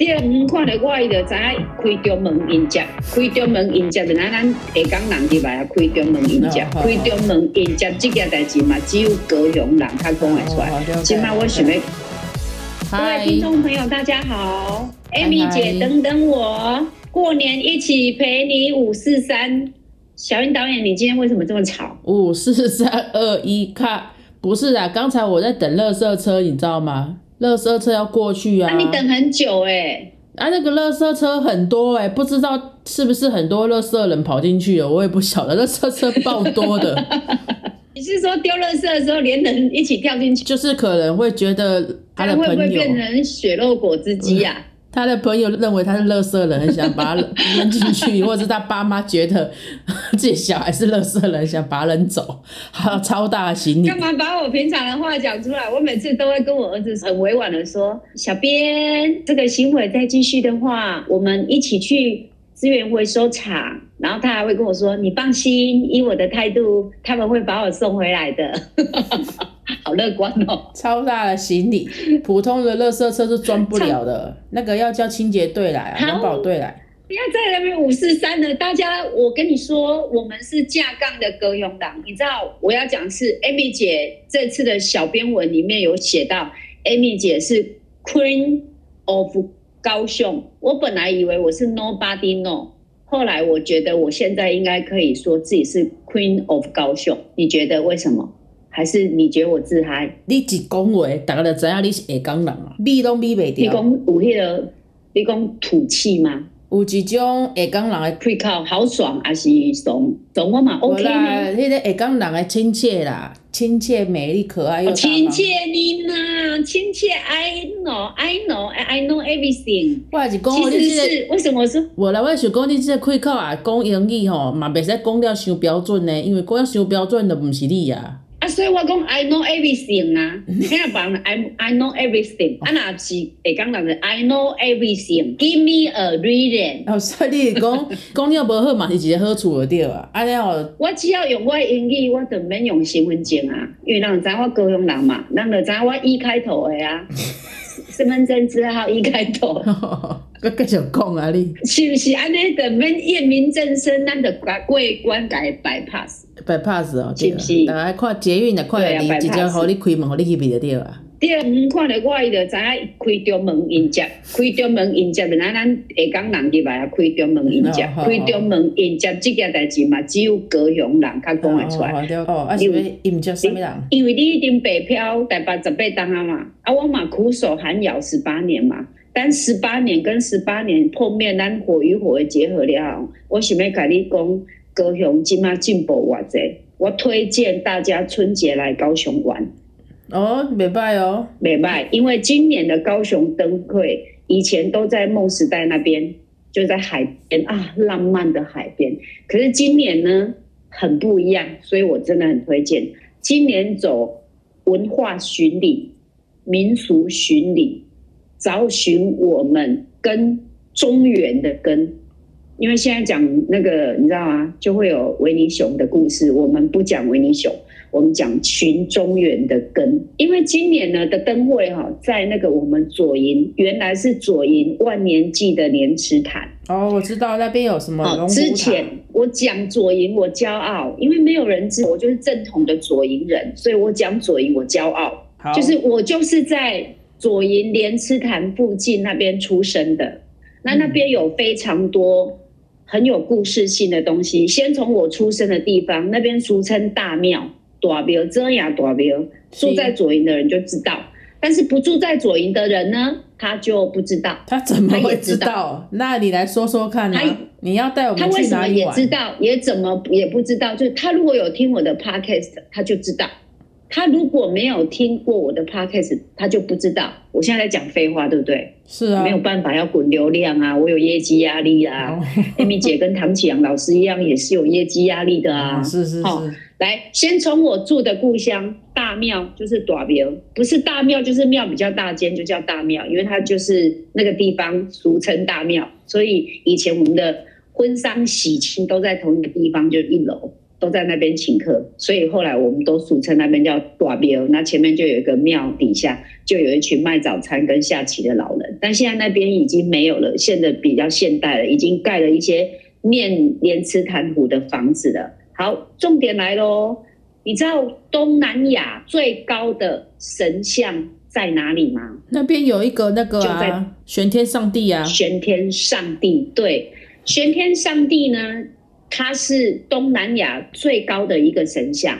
第二，看到我伊就知影开中门迎接，开中门迎接，就咱咱下港人入来啊，开中门迎接，开中门迎接这件代志嘛，只有高雄人他讲会出来。今麦我想要，各位听众朋友大家好，Amy 姐等等我，过年一起陪你五四三。小云导演，你今天为什么这么吵？五四三二一，看，不是啊，刚才我在等乐色车，你知道吗？垃圾车要过去啊！你等很久哎！啊，那个垃圾车很多哎，不知道是不是很多垃圾人跑进去了，我也不晓得。垃圾车爆多的。你是说丢垃圾的时候连人一起跳进去？就是可能会觉得他的朋友会不会变成血肉果汁机啊？他的朋友认为他是乐色人，很想把他扔进去，或者是他爸妈觉得自己小孩是乐色人，想把他扔走，还有超大的行李。干嘛把我平常的话讲出来？我每次都会跟我儿子很委婉的说：“小编，这个行为再继续的话，我们一起去资源回收厂。”然后他还会跟我说：“你放心，以我的态度，他们会把我送回来的。”好乐观哦！超大的行李，普通的垃圾车是装不了的，那个要叫清洁队来啊，环保队来。不要在那边五四三了，大家，我跟你说，我们是架杠的歌咏党。你知道我要讲是 Amy 姐这次的小编文里面有写到，Amy 姐是 Queen of 高雄。我本来以为我是 Nobody know，后来我觉得我现在应该可以说自己是 Queen of 高雄。你觉得为什么？还是你觉得我自嗨？你一讲话，大家就知影你是下港人啊！米拢米袂掉。你讲有迄个，你讲土气吗？有一种下港人的 pre call 好爽，还是怂怂我嘛 OK 啦，迄个下港人的亲切啦，亲切、美丽、可爱又亲切你呐，亲切 I know I know I know everything。我也是讲，其实是为什么是？我来，我想讲你这个开口啊，讲英语吼，嘛袂使讲了伤标准呢，因为讲了伤标准的毋是你啊。啊，所以我讲 I know everything 啊，你看别人 I I know everything，啊那是会讲人是 I know everything，Give me a reason。哦，所以你讲 讲了无好嘛，是一个好处就对啊。啊了，我只要用我英语，我就免用身份证啊，因为人知我高雄人嘛，人就知我一开头的啊，身份证字号一开头。搁 继续讲啊你，是不是安尼的免验明正身，咱就过过关改 bypass。Bypass 哦，是不是？大家看捷运的看你直接互你开门，互你去边就对啊。对，看着我伊就知影开中门迎接，开中门迎接，就咱咱下港人入来啊，开中门迎接，开中门迎接这件代志嘛，只有高雄人较讲会出来。哦，因为迎接什么人？因为你已经北漂台北十八档啊嘛，啊我嘛苦守寒窑十八年嘛，但十八年跟十八年碰面，咱火与火的结合了，我想要甲你讲。高雄今嘛进步偌济，我推荐大家春节来高雄玩。哦，袂歹哦，袂歹，因为今年的高雄灯会，以前都在梦时代那边，就在海边啊，浪漫的海边。可是今年呢，很不一样，所以我真的很推荐。今年走文化巡礼、民俗巡礼，找寻我们跟中原的根。因为现在讲那个，你知道吗？就会有维尼熊的故事。我们不讲维尼熊，我们讲群中原的根。因为今年呢的灯会哈，在那个我们左营，原来是左营万年祭的莲池潭。哦，我知道那边有什么。之前我讲左营，我骄傲，因为没有人知我就是正统的左营人，所以我讲左营，我骄傲。就是我就是在左营莲池潭附近那边出生的。那那边有非常多。很有故事性的东西，先从我出生的地方，那边俗称大庙，大庙，遮雅大庙，住在左营的人就知道，但是不住在左营的人呢，他就不知道。他怎么会知道？那你来说说看啊！你要带我们去哪里玩？他为什么也知道，也怎么也不知道？就是他如果有听我的 podcast，他就知道。他如果没有听过我的 podcast，他就不知道。我现在在讲废话，对不对？是啊，没有办法要滚流量啊，我有业绩压力啊。Amy 姐跟唐启阳老师一样，也是有业绩压力的啊。是是是。来，先从我住的故乡大庙，就是大庙，不是大庙就是庙比较大间，就叫大庙，因为它就是那个地方俗称大庙，所以以前我们的婚丧喜庆都在同一个地方，就一楼。都在那边请客，所以后来我们都俗称那边叫大庙。那前面就有一个庙，底下就有一群卖早餐跟下棋的老人。但现在那边已经没有了，现在比较现代了，已经盖了一些面连池潭湖的房子了。好，重点来喽，你知道东南亚最高的神像在哪里吗？那边有一个那个就在啊，玄天上帝啊，玄天上帝，对，玄天上帝呢，他是东南亚最高的一个神像，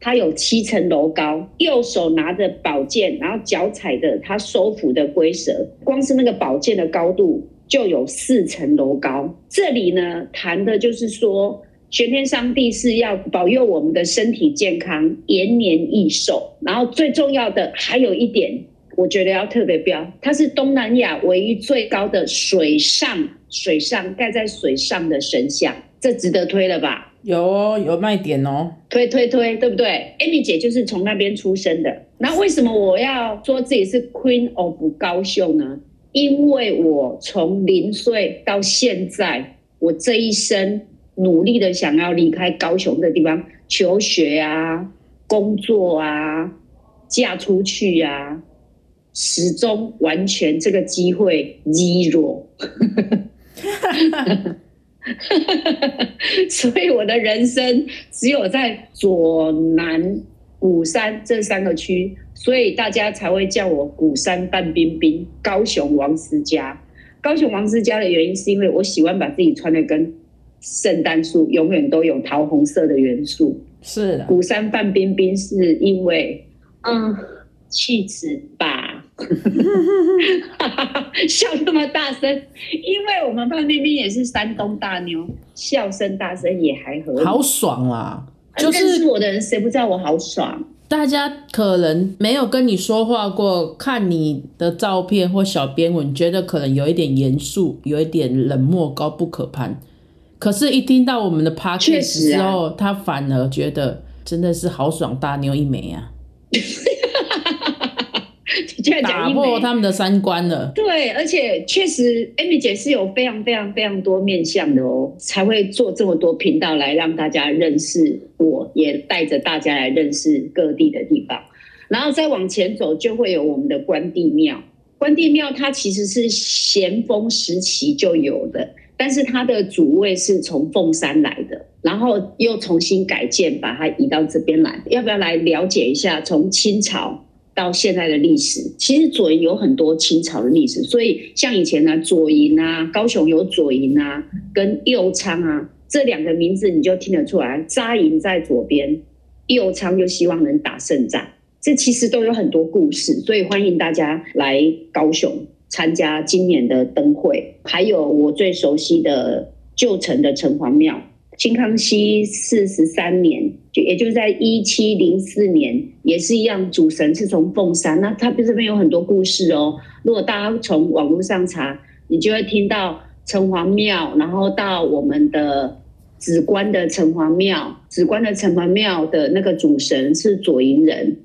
他有七层楼高，右手拿着宝剑，然后脚踩着他收服的龟蛇，光是那个宝剑的高度就有四层楼高。这里呢，谈的就是说。玄天上帝是要保佑我们的身体健康、延年益寿，然后最重要的还有一点，我觉得要特别标，它是东南亚唯一最高的水上水上盖在水上的神像，这值得推了吧？有哦，有卖点哦。推推推，对不对？Amy 姐就是从那边出生的。那为什么我要说自己是 Queen of 高雄呢？因为我从零岁到现在，我这一生努力的想要离开高雄的地方求学啊、工作啊、嫁出去啊，始终完全这个机会 zero。所以我的人生只有在左南鼓山这三个区，所以大家才会叫我鼓山范冰冰，高雄王思佳。高雄王思佳的原因是因为我喜欢把自己穿的跟圣诞树永远都有桃红色的元素。是的，鼓山范冰冰是因为，嗯，气质吧，笑那么大声，因为我们范冰冰也是山东大妞，笑声大声也还合理。好爽啊！就认识是我的人，谁不知道我好爽？大家可能没有跟你说话过，看你的照片或小编文，觉得可能有一点严肃，有一点冷漠、高不可攀。可是，一听到我们的 p o d c 确 a 实 s 啊之后，他反而觉得真的是豪爽大妞一枚啊，打。破他们的三观了。对，而且确实，Amy 姐是有非常非常非常多面向的哦，才会做这么多频道来让大家认识我，也带着大家来认识各地的地方。然后再往前走，就会有我们的关帝庙。关帝庙它其实是咸丰时期就有的，但是它的主位是从凤山来的，然后又重新改建，把它移到这边来。要不要来了解一下从清朝到现在的历史？其实左营有很多清朝的历史，所以像以前呢，左营啊，高雄有左营啊，跟右昌啊这两个名字你就听得出来，扎营在左边，右昌就希望能打胜仗。这其实都有很多故事，所以欢迎大家来高雄参加今年的灯会，还有我最熟悉的旧城的城隍庙。清康熙四十三年，就也就是在一七零四年，也是一样，主神是从凤山。那它这边有很多故事哦。如果大家从网络上查，你就会听到城隍庙，然后到我们的紫关的城隍庙，紫关的城隍庙的那个主神是左营人，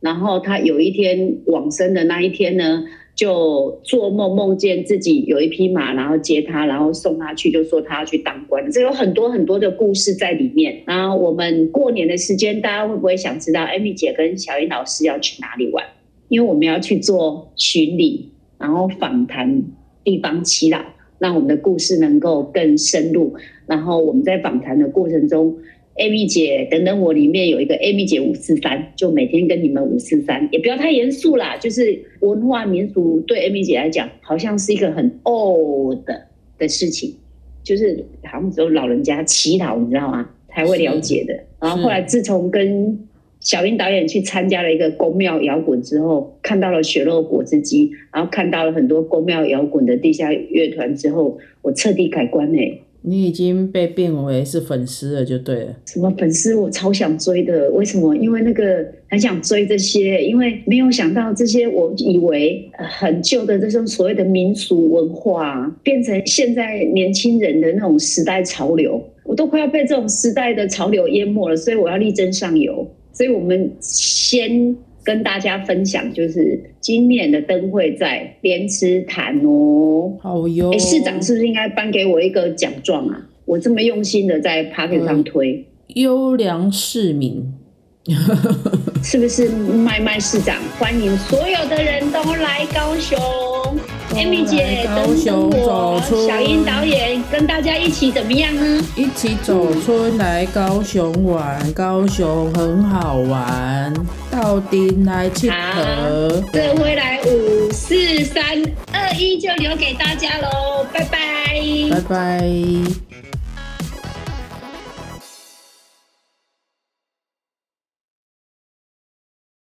然后他有一天往生的那一天呢，就做梦梦见自己有一匹马，然后接他，然后送他去，就说他要去当官。这有很多很多的故事在里面。然后我们过年的时间，大家会不会想知道艾米姐跟小英老师要去哪里玩？因为我们要去做巡礼，然后访谈地方祈祷，让我们的故事能够更深入。然后我们在访谈的过程中。Amy 姐等等，我里面有一个 Amy 姐五四三，就每天跟你们五四三，也不要太严肃啦。就是文化民俗对 Amy 姐来讲，好像是一个很 old 的的事情，就是好像只有老人家祈祷，你知道吗？才会了解的。然后后来自从跟小英导演去参加了一个宫庙摇滚之后，看到了血肉果汁机，然后看到了很多宫庙摇滚的地下乐团之后，我彻底改观哎、你已经被变为是粉丝了，就对了。什么粉丝我超想追的，为什么？因为那个很想追这些，因为没有想到这些我以为很旧的这种所谓的民俗文化，变成现在年轻人的那种时代潮流，我都快要被这种时代的潮流淹没了，所以我要力争上游。所以我们先跟大家分享，就是今年的灯会在莲池潭哦。好哟。哎，市长是不是应该颁给我一个奖状啊？我这么用心的在 p a r k 上推，优良市民，是不是麦麦市长欢迎所有的人都来高雄？Amy 姐高跟雄我走出小英导演跟大家一起怎么样呢？一起走出来高雄玩，高雄很好玩，到底来去河。这回来五四三二一就留给大家喽，拜拜。拜拜。